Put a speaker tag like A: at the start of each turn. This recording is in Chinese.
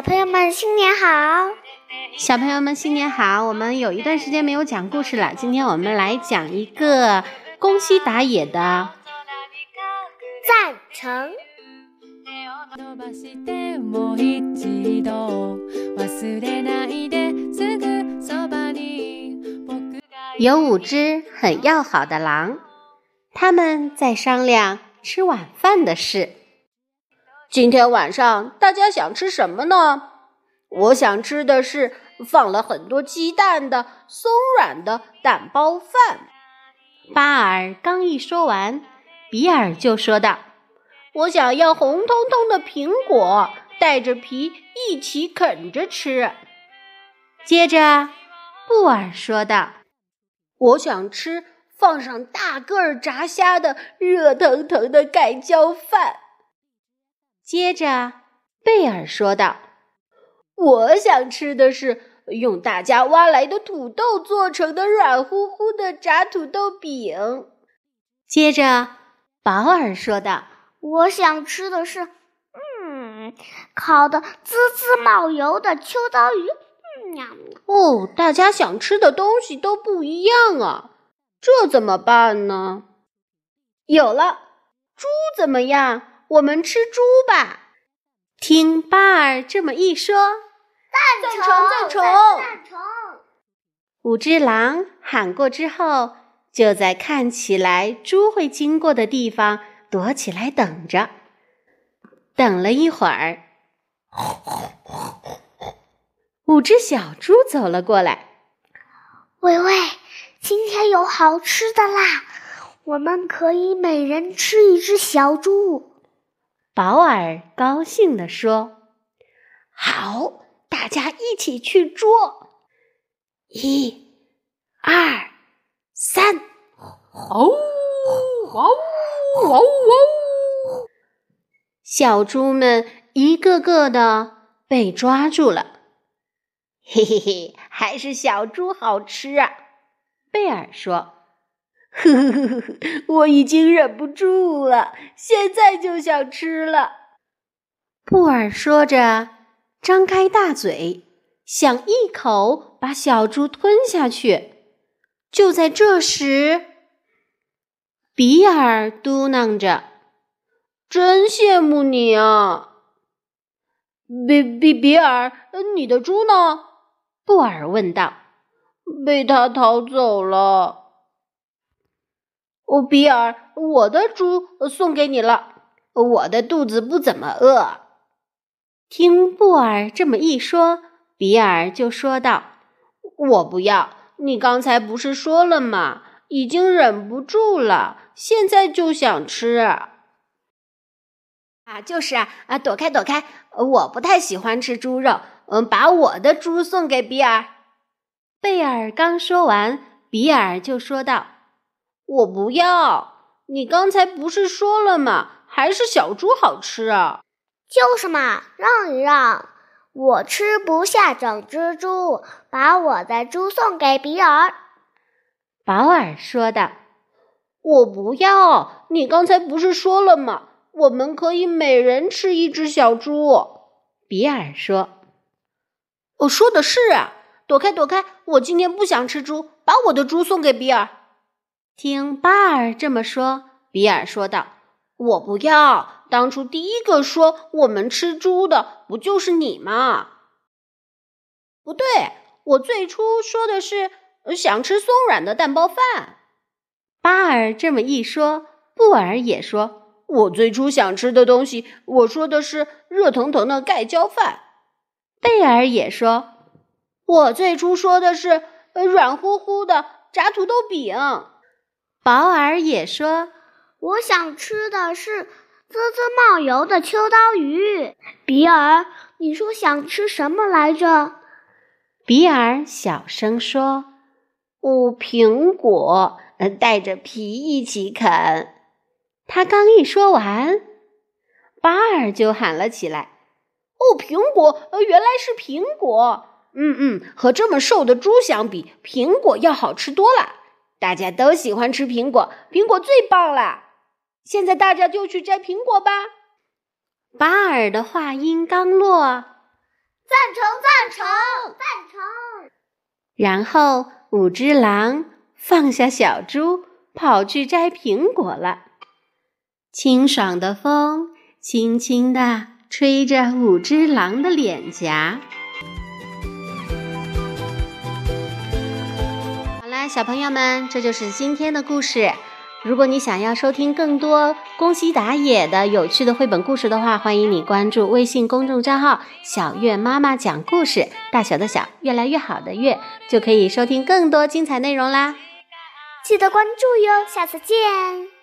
A: 小朋友们新年好！
B: 小朋友们新年好！我们有一段时间没有讲故事了，今天我们来讲一个宫西达也的
A: 赞成。
B: 有五只很要好的狼，他们在商量吃晚饭的事。
C: 今天晚上大家想吃什么呢？我想吃的是放了很多鸡蛋的松软的蛋包饭。
B: 巴尔刚一说完，比尔就说道：“
C: 我想要红彤彤的苹果，带着皮一起啃着吃。”
B: 接着，布尔说道：“
C: 我想吃放上大个儿炸虾的热腾腾的盖浇饭。”
B: 接着，贝尔说道：“
C: 我想吃的是用大家挖来的土豆做成的软乎乎的炸土豆饼。”
B: 接着，保尔说道：“
A: 我想吃的是，嗯，烤的滋滋冒油的秋刀鱼。”
C: 哦，大家想吃的东西都不一样啊，这怎么办呢？有了，猪怎么样？我们吃猪吧！
B: 听巴尔这么一说，
A: 赞
C: 成赞成
A: 赞成。
B: 五只狼喊过之后，就在看起来猪会经过的地方躲起来等着。等了一会儿，五只小猪走了过来。
A: 喂喂，今天有好吃的啦！我们可以每人吃一只小猪。
B: 保尔高兴地说：“
C: 好，大家一起去捉！一、二、三！
D: 哦，哇呜，哇呜哇呜！
B: 小猪们一个个的被抓住了。
C: 嘿嘿嘿，还是小猪好吃啊！”
B: 贝尔说。
C: 呵呵呵呵，我已经忍不住了，现在就想吃了。
B: 布尔说着，张开大嘴，想一口把小猪吞下去。就在这时，比尔嘟囔着：“
C: 真羡慕你啊！”比比比尔，你的猪呢？
B: 布尔问道。
C: 被他逃走了。哦，比尔，我的猪送给你了。我的肚子不怎么饿。
B: 听布尔这么一说，比尔就说道：“
C: 我不要。你刚才不是说了吗？已经忍不住了，现在就想吃。”
B: 啊，就是啊，啊，躲开，躲开！我不太喜欢吃猪肉。嗯，把我的猪送给比尔。贝尔刚说完，比尔就说道。
C: 我不要！你刚才不是说了吗？还是小猪好吃啊！
A: 就是嘛，让一让！我吃不下整只猪，把我的猪送给比尔。
B: 保尔说道：“
C: 我不要！你刚才不是说了吗？我们可以每人吃一只小猪。”
B: 比尔说：“
C: 我说的是啊！躲开，躲开！我今天不想吃猪，把我的猪送给比尔。”
B: 听巴尔这么说，比尔说道：“
C: 我不要！当初第一个说我们吃猪的，不就是你吗？”不对，我最初说的是想吃松软的蛋包饭。
B: 巴尔这么一说，布尔也说：“
C: 我最初想吃的东西，我说的是热腾腾的盖浇饭。”
B: 贝尔也说：“
C: 我最初说的是软乎乎的炸土豆饼。”
B: 保尔也说：“
A: 我想吃的是滋滋冒油的秋刀鱼。”比尔，你说想吃什么来着？
B: 比尔小声说：“
C: 哦，苹果，带着皮一起啃。”
B: 他刚一说完，巴尔就喊了起来：“
C: 哦，苹果，原来是苹果！嗯嗯，和这么瘦的猪相比，苹果要好吃多了。”大家都喜欢吃苹果，苹果最棒了。现在大家就去摘苹果吧。
B: 巴尔的话音刚落，
E: 赞成，赞成，赞成。
C: 然后五只狼放下小猪，跑去摘苹果了。清爽的风轻轻地吹着五只狼的脸颊。小朋友们，这就是今天的故事。如果你想要收听更多宫西达也的有趣的绘本故事的话，欢迎你关注微信公众账号“小月妈妈讲故事”，大小的小，越来越好的月，就可以收听更多精彩内容啦。
E: 记得关注哟，下次见。